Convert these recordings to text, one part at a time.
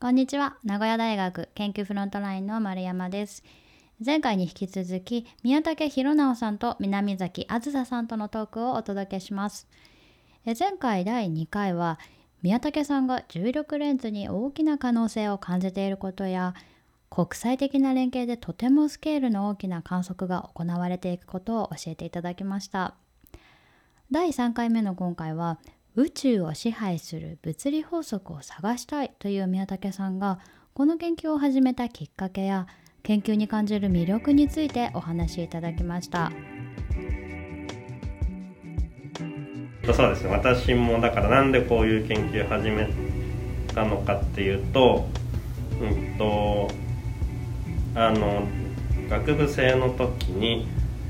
こんにちは。名古屋大学研究フロントラインの丸山です。前回に引き続き宮武博直さんと南崎あずささんとのトークをお届けします。え前回第2回は宮武さんが重力レンズに大きな可能性を感じていることや国際的な連携でとてもスケールの大きな観測が行われていくことを教えていただきました。第3回目の今回は宇宙を支配する物理法則を探したいという宮武さんがこの研究を始めたきっかけや研究に感じる魅力についてお話しいただきました。そうですね。私もだからなんでこういう研究始めたのかっていうとうんとあの学部生の時に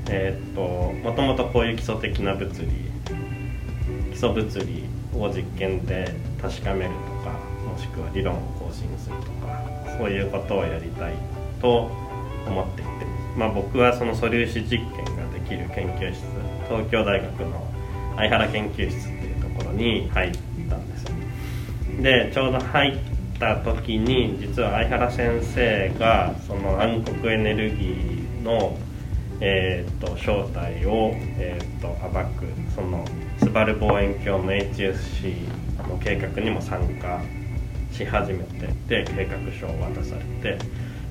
えー、っともともとこういう基礎的な物理基礎物理を実験で確かめるとかもしくは理論を更新するとかそういうことをやりたいと思っていて、まあ、僕はその素粒子実験ができる研究室東京大学の相原研究室っていうところに入ったんですよでちょうど入った時に実は相原先生がその暗黒エネルギーのえーと、正体を、えーと、暴くそのスバル望遠鏡の HSC の計画にも参加し始めてで計画書を渡されて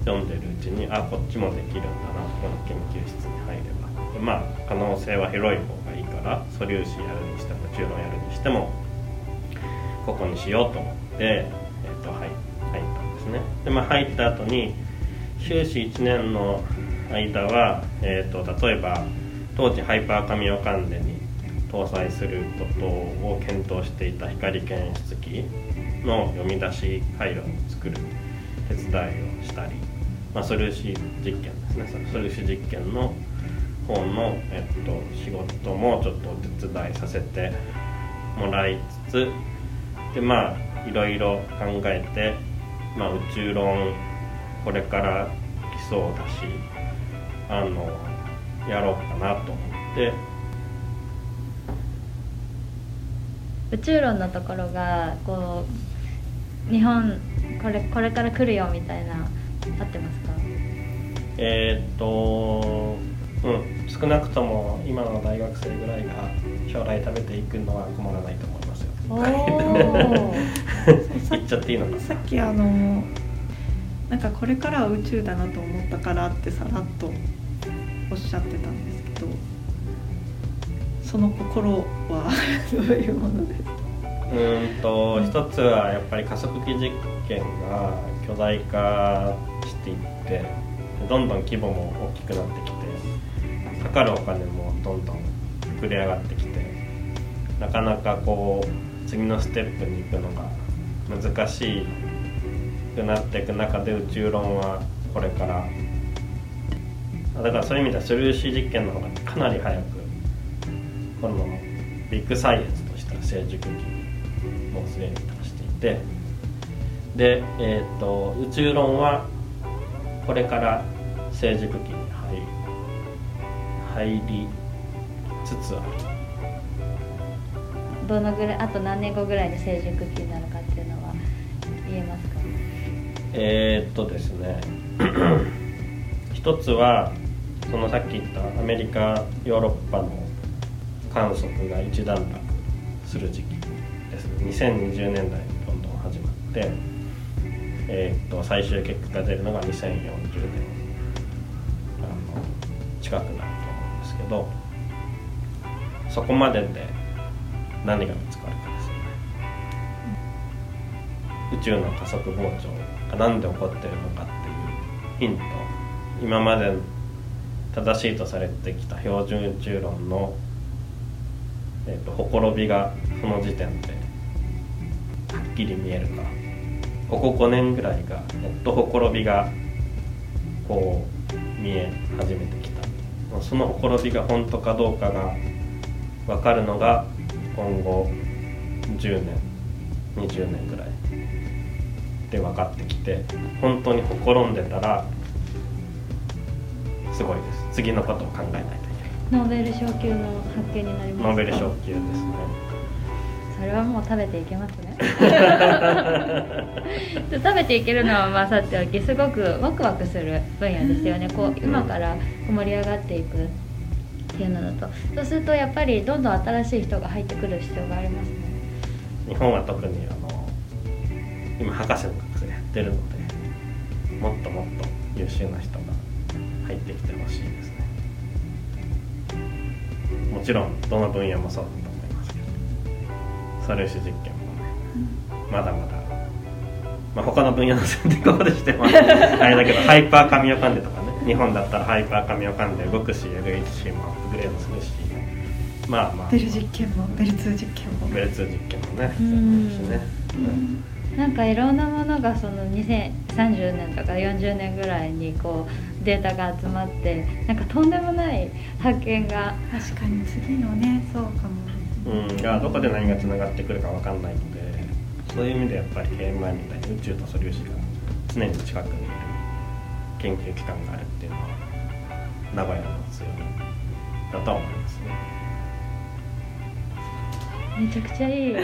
読んでるうちにあこっちもできるんだなこの研究室に入れば。でまあ可能性は広い方がいいから素粒子やるにしても中論やるにしてもここにしようと思って、えーと、入入ったんですね。でまあ入った後に修士1年の間は、えーと、例えば当時ハイパーカミオカンデに搭載することを検討していた光検出機の読み出し回路を作る手伝いをしたり、まあ、素粒子実験ですね。素粒子実験の方の、えっと、仕事もちょっとお手伝いさせてもらいつつでまあいろいろ考えて、まあ、宇宙論これから基礎を出しあのやろうかなと思って。宇宙論のところがこう日本これこれから来るよみたいな合ってますか？えー、っとうん少なくとも今の大学生ぐらいが将来食べていくのは困らないと思いますよ。言っちゃっていいのかさっきあのなんかこれからは宇宙だなと思ったからってさらっとおっしゃってたんですけどその心はどういうものですか？うんと一つはやっぱり加速器実験が巨大化していってどんどん規模も大きくなってきてかかるお金もどんどん膨れ上がってきてなかなかこう次のステップに行くのが難しいくなっていく中で宇宙論はこれから。だからそういう意味では素粒子実験の方がかなり早くこのビッグサイエンスとしては成熟期にもうすでに達していて。で、えーと、宇宙論はこれから成熟期に入入りつつある。どのぐらいあと何年後ぐらいに成熟期になるかっていうのは言えますか？えー、っとですね。一つはそのさっき言ったアメリカヨーロッパの観測が一段落する時期です。2020年代にどんどん始まって、えー、っと最終結果が出るのが2040年。あの近くなると思うんですけどそこまでで何が見つかるか。宇宙の加速膨張が何で起こってるのかっていうヒント今まで正しいとされてきた標準宇宙論の、えーと、ほころびがその時点ではっきり見えるかここ5年ぐらいがやっとほころびがこう見え始めてきたそのほころびが本当かどうかが分かるのが今後10年20年ぐらいで分かってきて本当にほころんでたらすごいです。次のことを考えないといけない。ノーベル賞級の発見になります。ノーベル賞級ですね。それはもう食べていけますね。食べていけるのはまあさておきすごくワクワクする分野ですよね。こう今から盛り上がっていくっていうのだと。そうするとやっぱりどんどん新しい人が入ってくる必要がありますね。日本は特に今博士の学生やってるのでもっともっと優秀な人が入ってきてほしいですね。もちろんどの分野もそうだと思います。けど素粒子実験もねまだまだ、まあ、他の分野の選択ここでしてもあ れだけどハイパーカミオカンデとかね日本だったらハイパーカミオカンデ動くし LHC もアップグレードするし。まあまあ。ベル実験もベル2実験もベル2実験もねうんそうですね、うんなんかいろんなものがその2030年とか40年ぐらいにこうデータが集まってなんかとんでもない発見が。確かに次のねそうかも。うん、がどこで何がつながってくるかわかんないのでそういう意味でやっぱり KMI みたいに宇宙と素粒子が常に近くにいる研究機関があるっていうのは名古屋の強みだとは思いますねめちゃくちゃいい。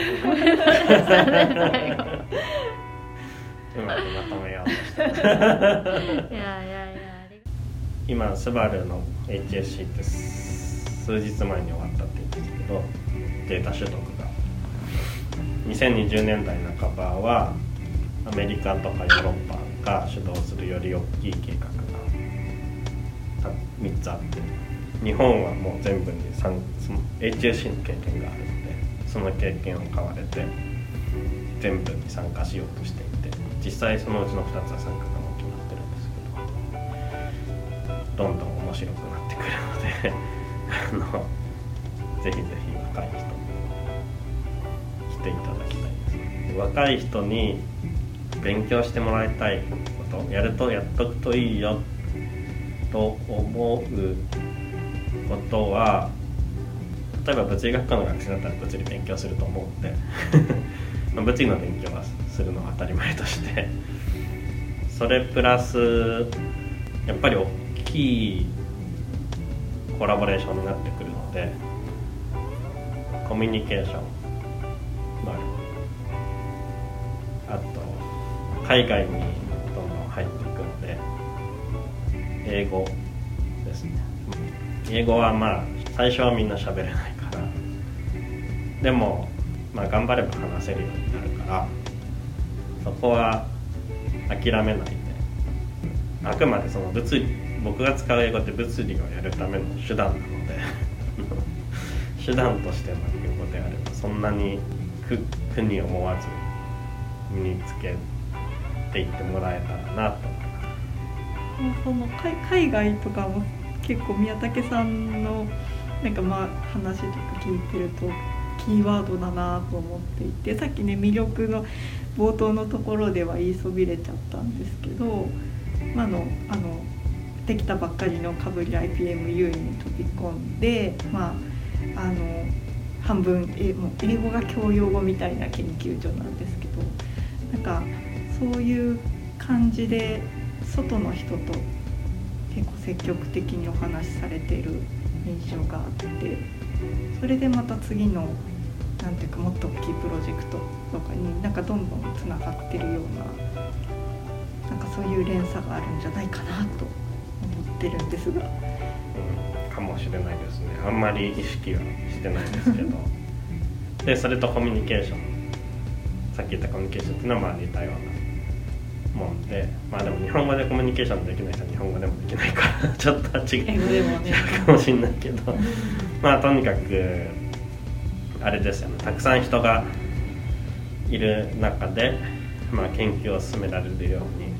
うまくまとめよ。うとしていやいやいやあり今スバルの HSC って数日前に終わったって言うんですけどデータ取得が。2020年代半ばはアメリカとかヨーロッパが主導するより大きい計画が3つあって。日本はもう全部に HSC の経験があるその経験を買われて全部に参加しようとしていて実際そのうちの2つは参加がもう決まってるんですけどどんどん面白くなってくるのであのぜひぜひ若い人に来ていただきたいです。若い人に勉強してもらいたいことやるとやっとくといいよと思うことは例えば物理学科の学生だったら物理勉強すると思うんで まあ物理の勉強はするのは当たり前として。それプラスやっぱり大きいコラボレーションになってくるのでコミュニケーションのあと海外にどんどん入っていくんで英語ですね。英語はまあ最初はみんな喋れないでもまあ頑張れば話せるようになるからそこは諦めないであくまでその物理僕が使う英語って物理をやるための手段なので 手段としての英語であればそんなに苦苦に思わず身につけていってもらえたらなと思います。その海海外とかも結構宮武さんのなんかまあ話とか聞いてるとキーワードだなと思っていてさっきね魅力の冒頭のところでは言いそびれちゃったんですけど、まあ、のあのできたばっかりのかぶり IPMU に飛び込んで、まあ、あの半分えもう英語が教養語みたいな研究所なんですけどなんかそういう感じで外の人と結構積極的にお話しされてる印象があってそれでまた次のなんていうかもっと大きいプロジェクトとかになんかどんどんつながってるようななんかそういう連鎖があるんじゃないかなと思ってるんですが。うんかもしれないですね。あんまり意識はしてないですけど。でそれとコミュニケーション。さっき言ったコミュニケーションっていうのはまあ似たようなもんで。まあでも日本語でコミュニケーションできない人は日本語でもできないからちょっと違うかもしれないけど。まあとにかくあれですよね。たくさん人がいる中で、まあ、研究を進められるように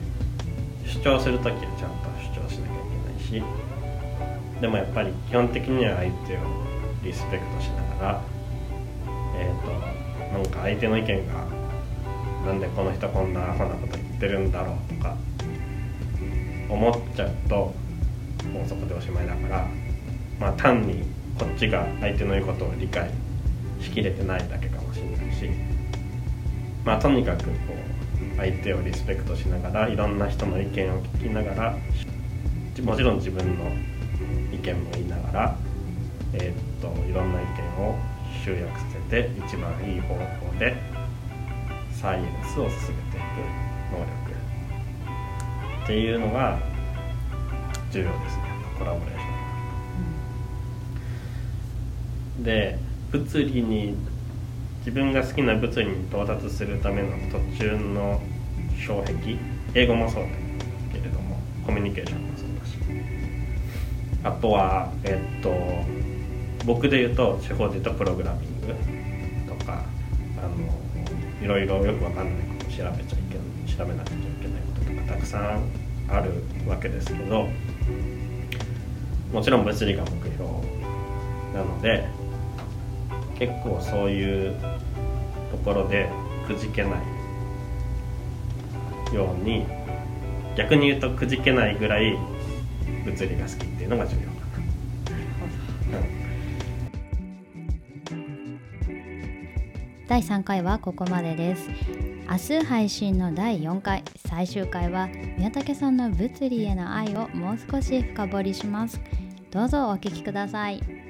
主張する時はちゃんと主張しなきゃいけないしでもやっぱり基本的には相手をリスペクトしながらえっ、となんか相手の意見がなんでこの人こんなアホなこと言ってるんだろうとか思っちゃうともうそこでおしまいだからまあ単にこっちが相手の言うことを理解しきれてないだけかもしれないし。まあとにかくこう相手をリスペクトしながらいろんな人の意見を聞きながらもちろん自分の意見も言いながら、えーっといろんな意見を集約させて一番いい方法でサイエンスを進めていく能力。っていうのが重要ですね。コラボレーション。で物理に自分が好きな物理に到達するための途中の障壁英語もそうだけれどもコミュニケーションもそうだし。あとはえっと僕で言うと地方で言うとプログラミングとかあのいろいろよくわかんないこと調べちゃいけない調べなくちゃいけないこととかたくさんあるわけですけどもちろん物理が目標なので結構そういうところでくじけないように逆に言うとくじけないぐらい物理が好きっていうのが重要かな。うん第3回はここまでです。明日配信の第4回。最終回は宮武さんの物理への愛をもう少し深掘りします。どうぞお聞きください。